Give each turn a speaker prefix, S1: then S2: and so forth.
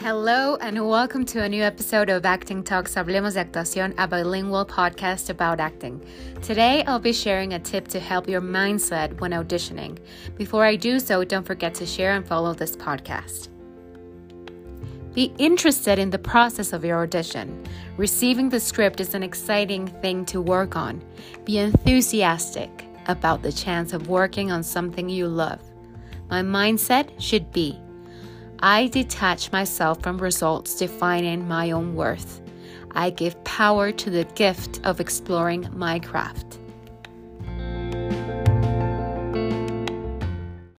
S1: Hello, and welcome to a new episode of Acting Talks Hablemos de Actuación, a bilingual podcast about acting. Today, I'll be sharing a tip to help your mindset when auditioning. Before I do so, don't forget to share and follow this podcast. Be interested in the process of your audition. Receiving the script is an exciting thing to work on. Be enthusiastic about the chance of working on something you love. My mindset should be I detach myself from results defining my own worth. I give power to the gift of exploring my craft.